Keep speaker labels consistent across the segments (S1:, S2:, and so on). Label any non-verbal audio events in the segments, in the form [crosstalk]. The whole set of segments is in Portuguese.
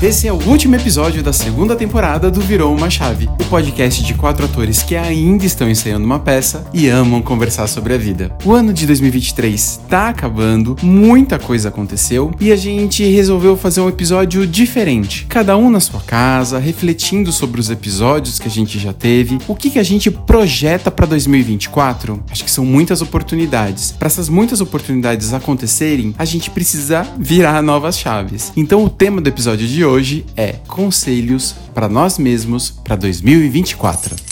S1: Esse é o último episódio da segunda temporada do Virou uma Chave, o podcast de quatro atores que ainda estão ensaiando uma peça e amam conversar sobre a vida. O ano de 2023 tá acabando, muita coisa aconteceu e a gente resolveu fazer um episódio diferente. Cada um na sua casa, refletindo sobre os episódios que a gente já teve, o que, que a gente projeta para 2024. Acho que são muitas oportunidades. Para essas muitas oportunidades acontecerem, a gente precisa virar novas chaves. Então o tema do episódio de hoje é Conselhos para nós mesmos para 2024.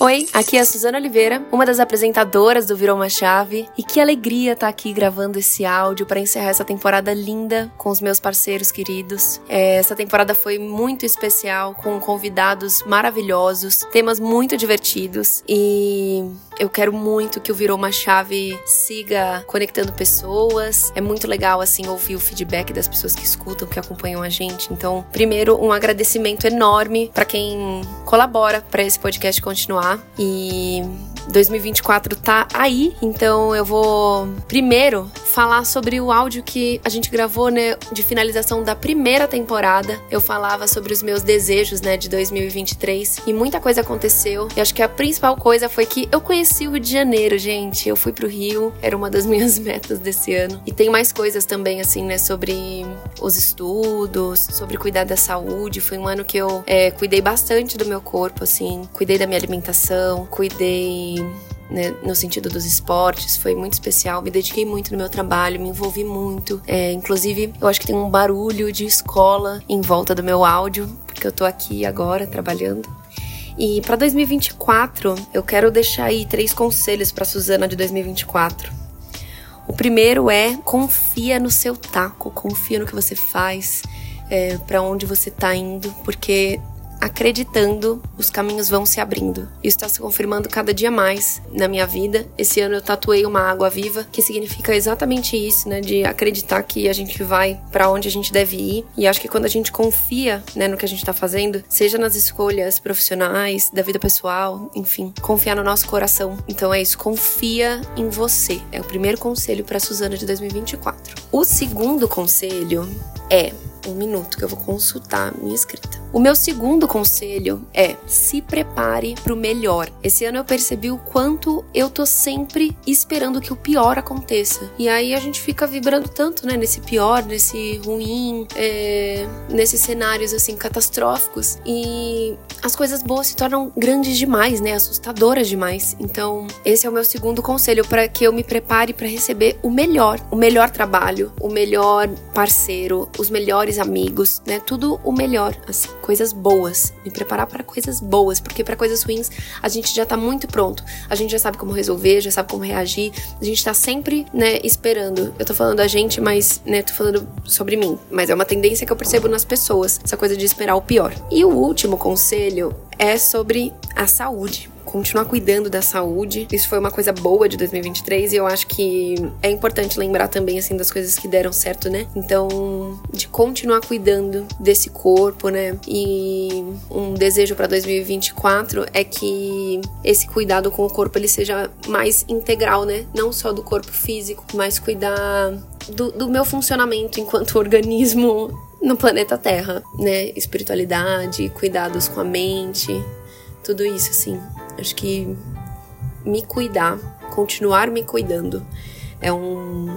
S2: Oi, aqui é a Suzana Oliveira, uma das apresentadoras do Virou uma Chave, e que alegria estar tá aqui gravando esse áudio para encerrar essa temporada linda com os meus parceiros queridos. É, essa temporada foi muito especial, com convidados maravilhosos, temas muito divertidos e eu quero muito que o Virou uma Chave siga conectando pessoas. É muito legal, assim, ouvir o feedback das pessoas que escutam, que acompanham a gente. Então, primeiro, um agradecimento enorme para quem colabora para esse podcast continuar e 2024 tá aí, então eu vou primeiro falar sobre o áudio que a gente gravou, né, de finalização da primeira temporada. Eu falava sobre os meus desejos, né, de 2023 e muita coisa aconteceu. E acho que a principal coisa foi que eu conheci o Rio de Janeiro, gente. Eu fui pro Rio, era uma das [laughs] minhas metas desse ano. E tem mais coisas também, assim, né, sobre os estudos, sobre cuidar da saúde. Foi um ano que eu é, cuidei bastante do meu corpo, assim, cuidei da minha alimentação, cuidei né, no sentido dos esportes, foi muito especial. Me dediquei muito no meu trabalho, me envolvi muito. É, inclusive, eu acho que tem um barulho de escola em volta do meu áudio, porque eu tô aqui agora trabalhando. E para 2024, eu quero deixar aí três conselhos para Suzana de 2024. O primeiro é confia no seu taco, confia no que você faz, é, para onde você tá indo, porque acreditando, os caminhos vão se abrindo. Isso está se confirmando cada dia mais na minha vida. Esse ano eu tatuei uma água viva, que significa exatamente isso, né? De acreditar que a gente vai para onde a gente deve ir. E acho que quando a gente confia, né, no que a gente está fazendo, seja nas escolhas profissionais, da vida pessoal, enfim, confiar no nosso coração. Então é isso, confia em você. É o primeiro conselho para Suzana de 2024. O segundo conselho é um minuto que eu vou consultar minha escrita. O meu segundo conselho é se prepare para o melhor. Esse ano eu percebi o quanto eu tô sempre esperando que o pior aconteça. E aí a gente fica vibrando tanto, né, nesse pior, nesse ruim, é, nesses cenários assim catastróficos. E as coisas boas se tornam grandes demais, né, assustadoras demais. Então, esse é o meu segundo conselho para que eu me prepare para receber o melhor, o melhor trabalho, o melhor parceiro, os melhores amigos, né, tudo o melhor, assim coisas boas, me preparar para coisas boas, porque para coisas ruins a gente já tá muito pronto. A gente já sabe como resolver, já sabe como reagir. A gente tá sempre, né, esperando. Eu tô falando da gente, mas, né, tô falando sobre mim, mas é uma tendência que eu percebo nas pessoas, essa coisa de esperar o pior. E o último conselho é sobre a saúde continuar cuidando da saúde. Isso foi uma coisa boa de 2023 e eu acho que é importante lembrar também assim das coisas que deram certo, né? Então, de continuar cuidando desse corpo, né? E um desejo para 2024 é que esse cuidado com o corpo ele seja mais integral, né? Não só do corpo físico, mas cuidar do, do meu funcionamento enquanto [laughs] organismo no planeta Terra, né? Espiritualidade, cuidados com a mente, tudo isso, assim. Acho que me cuidar, continuar me cuidando, é um,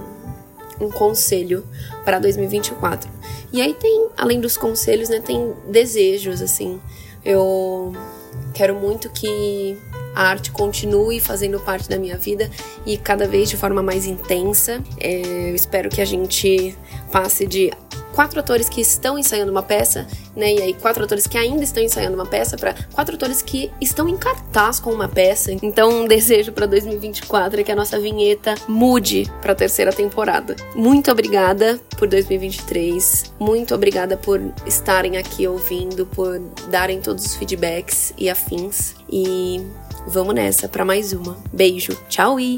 S2: um conselho para 2024. E aí tem, além dos conselhos, né, tem desejos, assim. Eu quero muito que a arte continue fazendo parte da minha vida e cada vez de forma mais intensa. É, eu espero que a gente passe de quatro atores que estão ensaiando uma peça, né? E aí quatro atores que ainda estão ensaiando uma peça para quatro atores que estão em cartaz com uma peça. Então, um desejo para 2024 é que a nossa vinheta mude para a terceira temporada. Muito obrigada por 2023. Muito obrigada por estarem aqui ouvindo, por darem todos os feedbacks e afins. E vamos nessa para mais uma. Beijo. Tchau e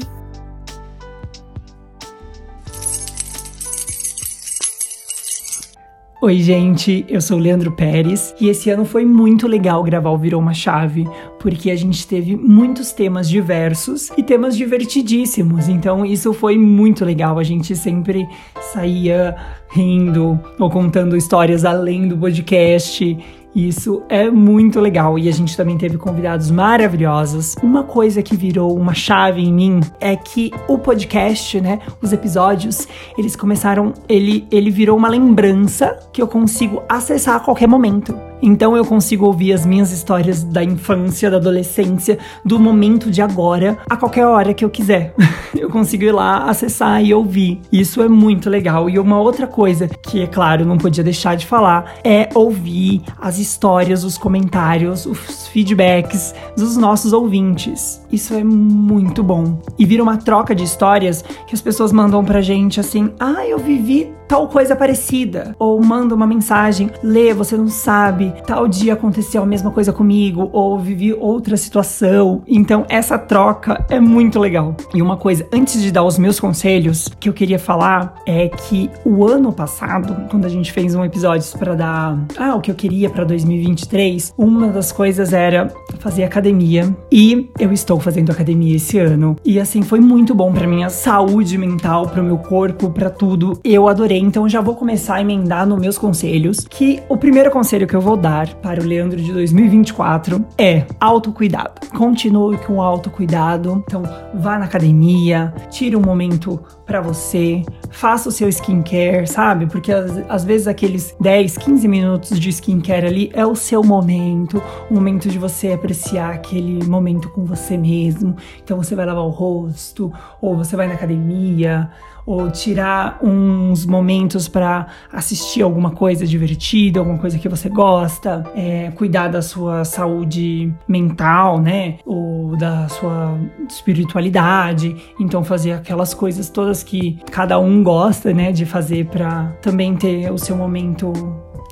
S3: Oi, gente, eu sou o Leandro Pérez e esse ano foi muito legal gravar o Virou uma Chave, porque a gente teve muitos temas diversos e temas divertidíssimos, então isso foi muito legal. A gente sempre saía rindo ou contando histórias além do podcast isso é muito legal e a gente também teve convidados maravilhosos. Uma coisa que virou uma chave em mim é que o podcast, né, os episódios, eles começaram, ele ele virou uma lembrança que eu consigo acessar a qualquer momento. Então eu consigo ouvir as minhas histórias da infância, da adolescência, do momento de agora, a qualquer hora que eu quiser. [laughs] eu consigo ir lá, acessar e ouvir. Isso é muito legal. E uma outra coisa que, é claro, não podia deixar de falar é ouvir as histórias, os comentários, os feedbacks dos nossos ouvintes. Isso é muito bom. E vira uma troca de histórias que as pessoas mandam pra gente assim: ah, eu vivi tal coisa parecida. Ou manda uma mensagem: Lê, você não sabe, tal dia aconteceu a mesma coisa comigo, ou vivi outra situação. Então, essa troca é muito legal. E uma coisa, antes de dar os meus conselhos, que eu queria falar é que o ano passado, quando a gente fez um episódio para dar ah, o que eu queria para 2023, uma das coisas era fazer academia. E eu estou fazendo academia esse ano. E assim, foi muito bom para minha saúde mental, para o meu corpo, para tudo. Eu adorei então já vou começar a emendar nos meus conselhos, que o primeiro conselho que eu vou dar para o Leandro de 2024 é autocuidado. Continue com o autocuidado. Então, vá na academia, tire um momento para você, faça o seu skincare, sabe? Porque às, vezes aqueles 10, 15 minutos de skincare ali é o seu momento, o momento de você apreciar aquele momento com você mesmo. Então você vai lavar o rosto, ou você vai na academia, ou tirar uns momentos para assistir alguma coisa divertida, alguma coisa que você gosta, é, cuidar da sua saúde mental, né? Ou da sua espiritualidade. Então fazer aquelas coisas todas que cada um gosta, né, de fazer para também ter o seu momento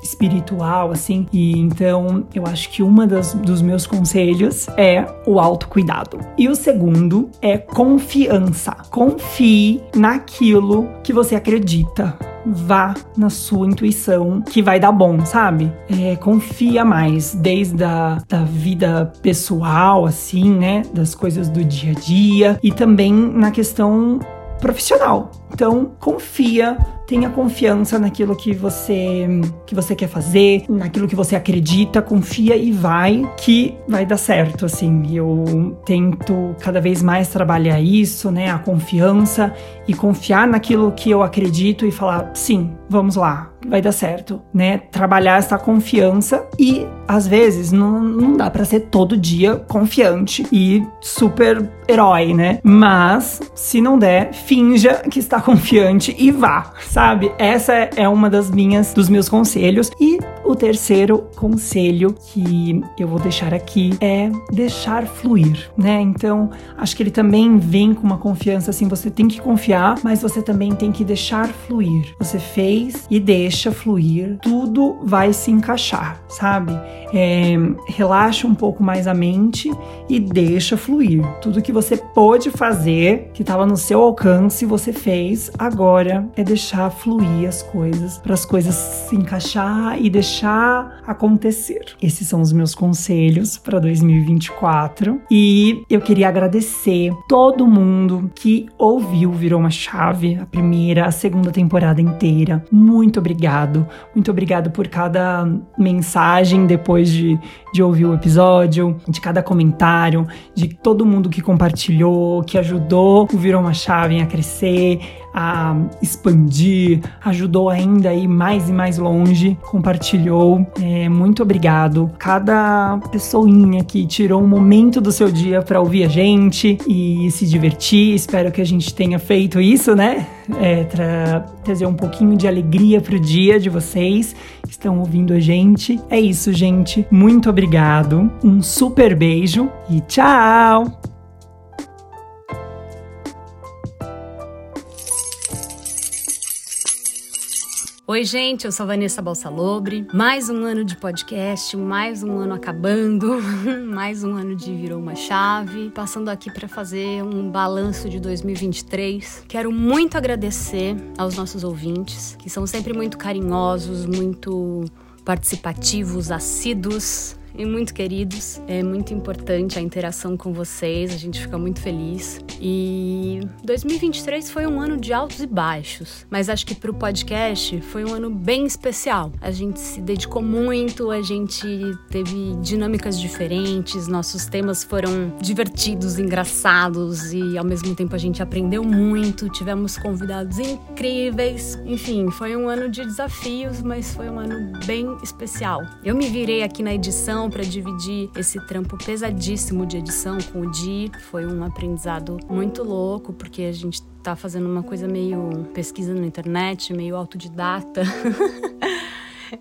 S3: espiritual, assim. E então eu acho que uma das, dos meus conselhos é o autocuidado. E o segundo é confiança. Confie naquilo que você acredita vá na sua intuição que vai dar bom, sabe? É, confia mais, desde a da vida pessoal, assim, né? Das coisas do dia a dia e também na questão profissional. Então, confia tenha confiança naquilo que você que você quer fazer, naquilo que você acredita, confia e vai que vai dar certo, assim. Eu tento cada vez mais trabalhar isso, né, a confiança e confiar naquilo que eu acredito e falar, sim, vamos lá, vai dar certo, né? Trabalhar essa confiança e às vezes não, não dá para ser todo dia confiante e super herói, né? Mas se não der, finja que está confiante e vá, sabe? Essa é uma das minhas dos meus conselhos e o terceiro conselho que eu vou deixar aqui é deixar fluir, né? Então, acho que ele também vem com uma confiança assim, você tem que confiar, mas você também tem que deixar fluir. Você fez e deixa fluir, tudo vai se encaixar, sabe? É, relaxa um pouco mais a mente e deixa fluir. Tudo que você pôde fazer, que estava no seu alcance, você fez. Agora é deixar fluir as coisas, para as coisas se encaixar e deixar acontecer. Esses são os meus conselhos para 2024 e eu queria agradecer todo mundo que ouviu Virou uma Chave, a primeira, a segunda temporada inteira. Muito obrigado. Muito obrigado por cada mensagem depois de, de ouvir o episódio, de cada comentário, de todo mundo que compartilhou, que ajudou Virou uma Chave a crescer a expandir, ajudou ainda a ir mais e mais longe, compartilhou. É, muito obrigado. Cada pessoinha que tirou um momento do seu dia para ouvir a gente e se divertir. Espero que a gente tenha feito isso, né? É, trazer um pouquinho de alegria pro dia de vocês que estão ouvindo a gente. É isso, gente. Muito obrigado. Um super beijo e tchau!
S4: Oi, gente, eu sou Vanessa Balsalobre. Mais um ano de podcast, mais um ano acabando, [laughs] mais um ano de Virou uma Chave. Passando aqui para fazer um balanço de 2023. Quero muito agradecer aos nossos ouvintes, que são sempre muito carinhosos, muito participativos, assíduos e muito queridos. É muito importante a interação com vocês, a gente fica muito feliz. E 2023 foi um ano de altos e baixos, mas acho que para o podcast foi um ano bem especial. A gente se dedicou muito, a gente teve dinâmicas diferentes, nossos temas foram divertidos, engraçados e ao mesmo tempo a gente aprendeu muito, tivemos convidados incríveis. Enfim, foi um ano de desafios, mas foi um ano bem especial. Eu me virei aqui na edição edição, para dividir esse trampo pesadíssimo de edição com o Di. Foi um aprendizado muito louco, porque a gente tá fazendo uma coisa meio pesquisa na internet, meio autodidata. [laughs]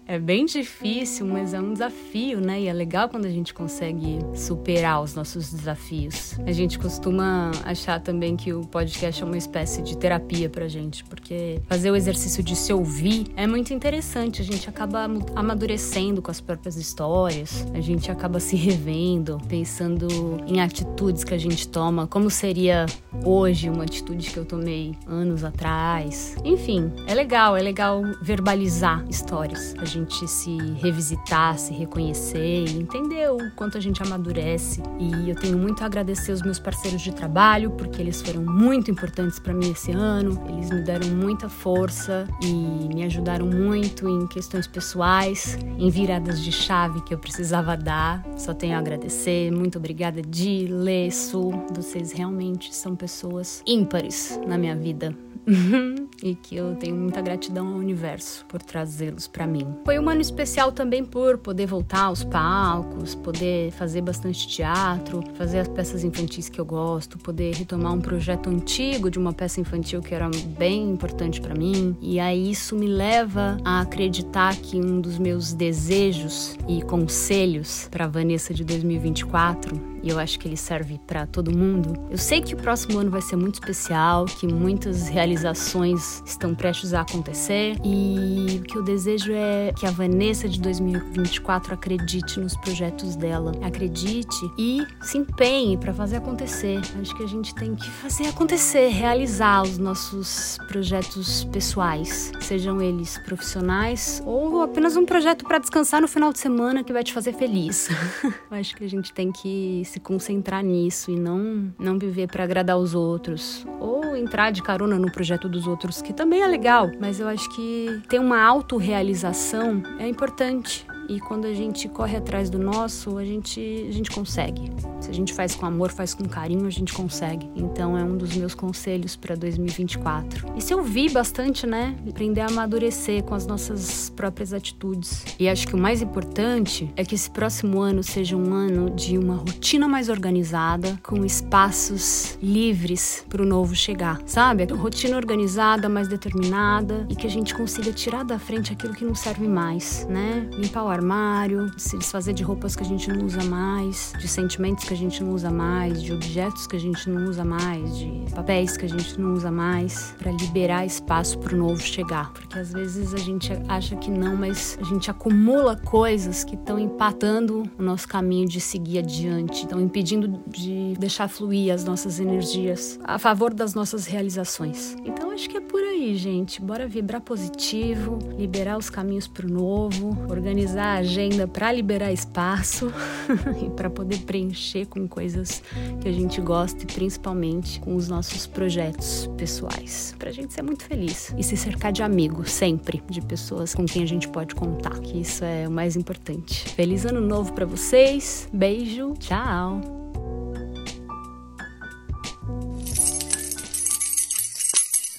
S4: É bem difícil, mas é um desafio, né? E é legal quando a gente consegue superar os nossos desafios. A gente costuma achar também que o podcast é uma espécie de terapia pra gente, porque fazer o exercício de se ouvir é muito interessante. A gente acaba amadurecendo com as próprias histórias, a gente acaba se revendo, pensando em atitudes que a gente toma, como seria hoje uma atitude que eu tomei anos atrás. Enfim, é legal, é legal verbalizar histórias a gente se revisitar, se reconhecer e entender o quanto a gente amadurece. E eu tenho muito a agradecer os meus parceiros de trabalho, porque eles foram muito importantes para mim esse ano. Eles me deram muita força e me ajudaram muito em questões pessoais, em viradas de chave que eu precisava dar. Só tenho a agradecer. Muito obrigada, Di, Lê, Su. Vocês realmente são pessoas ímpares na minha vida. [laughs] e que eu tenho muita gratidão ao universo por trazê-los para mim. Foi um ano especial também por poder voltar aos palcos, poder fazer bastante teatro, fazer as peças infantis que eu gosto, poder retomar um projeto antigo de uma peça infantil que era bem importante para mim. E aí isso me leva a acreditar que um dos meus desejos e conselhos para Vanessa de 2024 e eu acho que ele serve para todo mundo. Eu sei que o próximo ano vai ser muito especial, que muitas realizações estão prestes a acontecer e o que eu desejo é que a Vanessa de 2024 acredite nos projetos dela, acredite e se empenhe para fazer acontecer. Acho que a gente tem que fazer acontecer, realizar os nossos projetos pessoais, sejam eles profissionais ou apenas um projeto para descansar no final de semana que vai te fazer feliz. [laughs] acho que a gente tem que se concentrar nisso e não, não viver para agradar os outros. Ou entrar de carona no projeto dos outros, que também é legal, mas eu acho que ter uma autorrealização é importante. E quando a gente corre atrás do nosso, a gente, a gente consegue. Se a gente faz com amor, faz com carinho, a gente consegue. Então é um dos meus conselhos para 2024. E se ouvir bastante, né? Aprender a amadurecer com as nossas próprias atitudes. E acho que o mais importante é que esse próximo ano seja um ano de uma rotina mais organizada, com espaços livres para o novo chegar, sabe? Rotina organizada, mais determinada e que a gente consiga tirar da frente aquilo que não serve mais, né? Limpar o armário, se desfazer de roupas que a gente não usa mais, de sentimentos que a gente não usa mais, de objetos que a gente não usa mais, de papéis que a gente não usa mais, para liberar espaço para o novo chegar. Porque às vezes a gente acha que não, mas a gente acumula coisas que estão empatando o nosso caminho de seguir adiante, estão impedindo de deixar fluir as nossas energias a favor das nossas realizações. Então acho que é por aí, gente. Bora vibrar positivo, liberar os caminhos para o novo, organizar a agenda para liberar espaço [laughs] e para poder preencher com coisas que a gente gosta e principalmente com os nossos projetos pessoais. Para a gente ser muito feliz e se cercar de amigos, sempre, de pessoas com quem a gente pode contar, que isso é o mais importante. Feliz ano novo para vocês, beijo, tchau!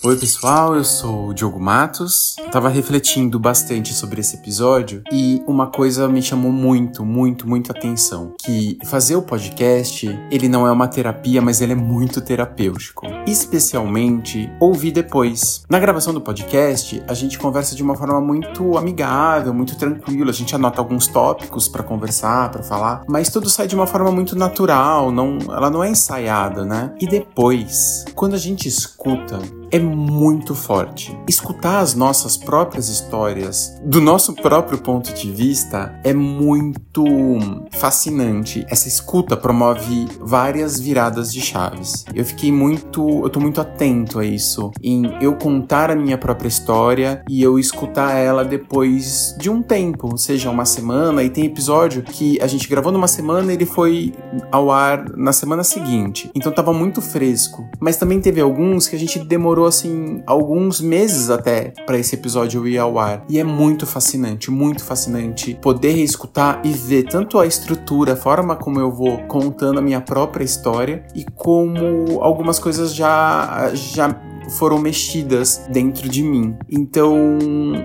S1: Oi, pessoal, eu sou o Diogo Matos. Tava refletindo bastante sobre esse episódio e uma coisa me chamou muito, muito, muito atenção, que fazer o podcast, ele não é uma terapia, mas ele é muito terapêutico. Especialmente ouvir depois. Na gravação do podcast, a gente conversa de uma forma muito amigável, muito tranquila, a gente anota alguns tópicos para conversar, para falar, mas tudo sai de uma forma muito natural, não, ela não é ensaiada, né? E depois, quando a gente escuta é muito forte. Escutar as nossas próprias histórias, do nosso próprio ponto de vista, é muito fascinante. Essa escuta promove várias viradas de chaves. Eu fiquei muito, eu tô muito atento a isso, em eu contar a minha própria história e eu escutar ela depois de um tempo, seja uma semana, e tem episódio que a gente gravou numa semana e ele foi ao ar na semana seguinte. Então tava muito fresco. Mas também teve alguns que a gente demorou assim alguns meses até para esse episódio ir ao ar. E é muito fascinante, muito fascinante poder reescutar e ver tanto a estrutura, a forma como eu vou contando a minha própria história e como algumas coisas já já foram mexidas dentro de mim. Então,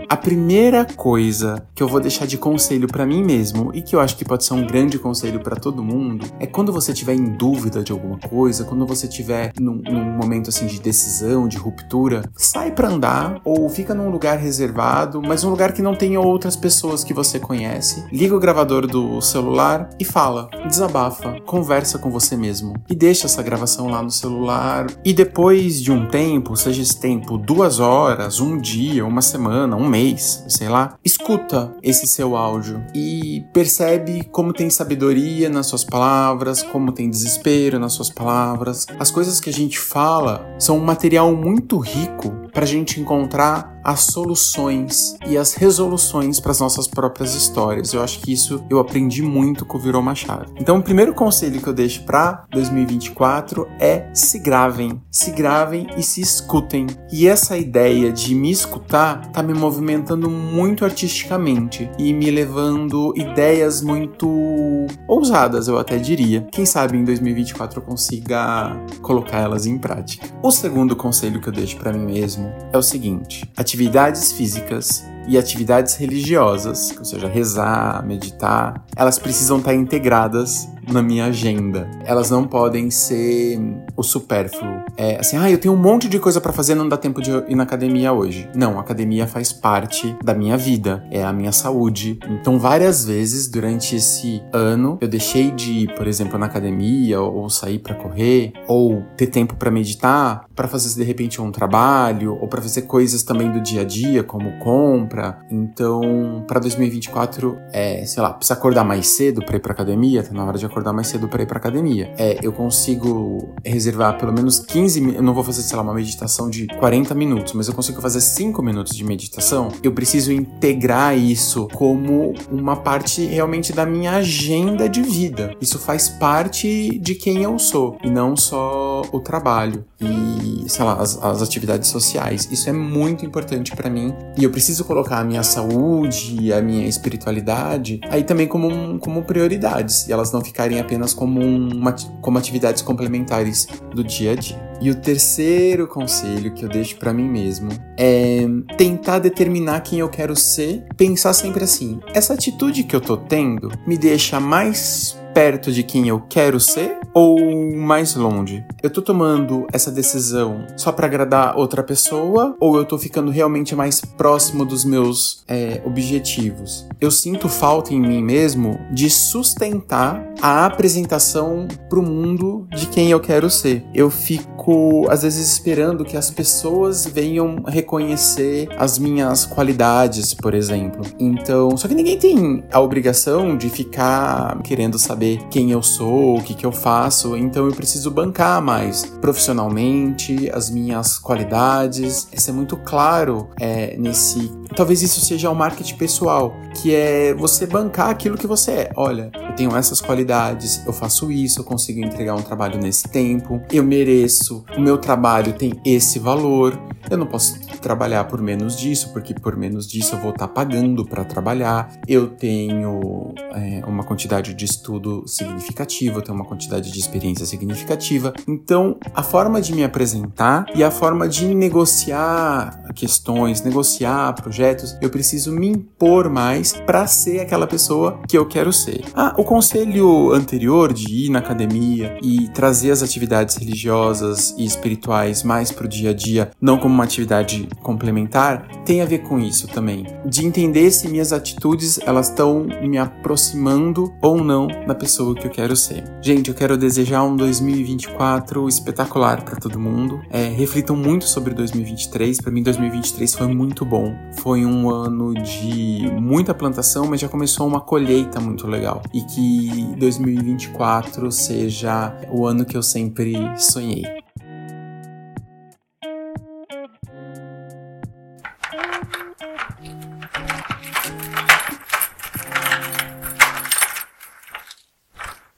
S1: a primeira coisa que eu vou deixar de conselho para mim mesmo e que eu acho que pode ser um grande conselho para todo mundo é quando você tiver em dúvida de alguma coisa, quando você tiver num, num momento assim de decisão, de ruptura, sai para andar ou fica num lugar reservado, mas um lugar que não tenha outras pessoas que você conhece. Liga o gravador do celular e fala, desabafa, conversa com você mesmo e deixa essa gravação lá no celular. E depois de um tempo tempo, seja esse tempo duas horas, um dia, uma semana, um mês, sei lá, escuta esse seu áudio e percebe como tem sabedoria nas suas palavras, como tem desespero nas suas palavras. As coisas que a gente fala são um material muito rico para a gente encontrar as soluções e as resoluções para as nossas próprias histórias. Eu acho que isso eu aprendi muito com o Virou uma Chave. Então, o primeiro conselho que eu deixo para 2024 é se gravem, se gravem e se escutem. E essa ideia de me escutar tá me movimentando muito artisticamente e me levando ideias muito ousadas, eu até diria. Quem sabe em 2024 eu consiga colocar elas em prática. O segundo conselho que eu deixo para mim mesmo é o seguinte: atividades físicas e atividades religiosas, ou seja, rezar, meditar, elas precisam estar integradas na minha agenda. Elas não podem ser o supérfluo. É assim, ah, eu tenho um monte de coisa para fazer, não dá tempo de ir na academia hoje. Não, a academia faz parte da minha vida, é a minha saúde. Então, várias vezes durante esse ano, eu deixei de ir, por exemplo, na academia ou sair para correr ou ter tempo para meditar, para fazer de repente um trabalho ou para fazer coisas também do dia a dia, como compra. Então, para 2024, é, sei lá, precisa acordar mais cedo para ir para academia, tá na hora de acordar mais cedo para ir para academia. É, eu consigo reservar pelo menos 15 eu não vou fazer, sei lá, uma meditação de 40 minutos, mas eu consigo fazer 5 minutos de meditação. Eu preciso integrar isso como uma parte realmente da minha agenda de vida. Isso faz parte de quem eu sou e não só o trabalho e, sei lá, as, as atividades sociais. Isso é muito importante para mim e eu preciso colocar a minha saúde, a minha espiritualidade aí também como, como prioridades e elas não ficarem apenas como, uma, como atividades complementares do dia a dia. E o terceiro conselho que eu deixo para mim mesmo é tentar determinar quem eu quero ser, pensar sempre assim: essa atitude que eu tô tendo me deixa mais perto de quem eu quero ser ou mais longe? Eu tô tomando essa decisão só para agradar outra pessoa ou eu tô ficando realmente mais próximo dos meus é, objetivos? Eu sinto falta em mim mesmo de sustentar a apresentação pro mundo de quem eu quero ser. Eu fico às vezes esperando que as pessoas venham reconhecer as minhas qualidades, por exemplo. Então, só que ninguém tem a obrigação de ficar querendo saber saber quem eu sou, o que, que eu faço, então eu preciso bancar mais profissionalmente as minhas qualidades, ser muito claro é, nesse. Talvez isso seja o um marketing pessoal, que é você bancar aquilo que você é. Olha, eu tenho essas qualidades, eu faço isso, eu consigo entregar um trabalho nesse tempo, eu mereço, o meu trabalho tem esse valor, eu não posso trabalhar por menos disso, porque por menos disso eu vou estar pagando para trabalhar, eu tenho é, uma quantidade de estudo significativo, eu tenho uma quantidade de experiência significativa. Então, a forma de me apresentar e a forma de negociar questões, negociar projetos, eu preciso me impor mais para ser aquela pessoa que eu quero ser. Ah, o conselho anterior de ir na academia e trazer as atividades religiosas e espirituais mais pro dia a dia, não como uma atividade complementar tem a ver com isso também, de entender se minhas atitudes elas estão me aproximando ou não da pessoa que eu quero ser. Gente, eu quero desejar um 2024 espetacular para todo mundo. É, reflitam muito sobre 2023. Para mim, 2023 foi muito bom. Foi um ano de muita plantação, mas já começou uma colheita muito legal. E que 2024 seja o ano que eu sempre sonhei.